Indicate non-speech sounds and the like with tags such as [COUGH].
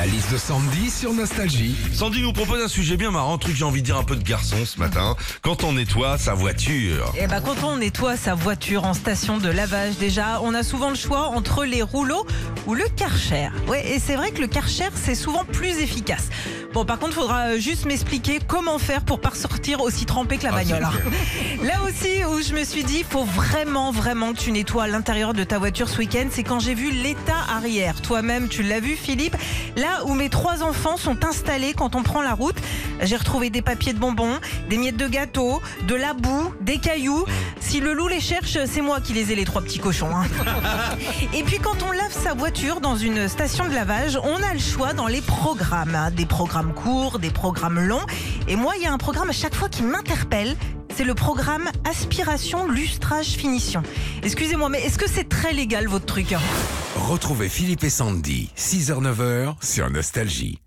La liste de Sandy sur Nostalgie. Sandy nous propose un sujet bien marrant, un truc j'ai envie de dire un peu de garçon ce matin. Quand on nettoie sa voiture. Eh ben, quand on nettoie sa voiture en station de lavage, déjà, on a souvent le choix entre les rouleaux ou le Karcher. Ouais, et c'est vrai que le Karcher, c'est souvent plus efficace. Bon, par contre, faudra juste m'expliquer comment faire pour pas ressortir aussi trempé que la Ah, bagnole. hein. Là aussi, où je me suis dit, faut vraiment, vraiment que tu nettoies l'intérieur de ta voiture ce week-end, c'est quand j'ai vu l'état arrière. Toi-même, tu l'as vu, Philippe. Là où mes trois enfants sont installés quand on prend la route, j'ai retrouvé des papiers de bonbons, des miettes de gâteau, de la boue, des cailloux. Si le loup les cherche, c'est moi qui les ai, les trois petits cochons. hein. [LAUGHS] Et puis quand on lave sa voiture dans une station de lavage, on a le choix dans les programmes. hein. Des programmes courts, des programmes longs. Et moi, il y a un programme à chaque fois qui m'interpelle. C'est le programme aspiration, lustrage, finition. Excusez-moi, mais est-ce que c'est très légal votre truc hein? Retrouvez Philippe et Sandy, 6h-9h sur Nostalgie.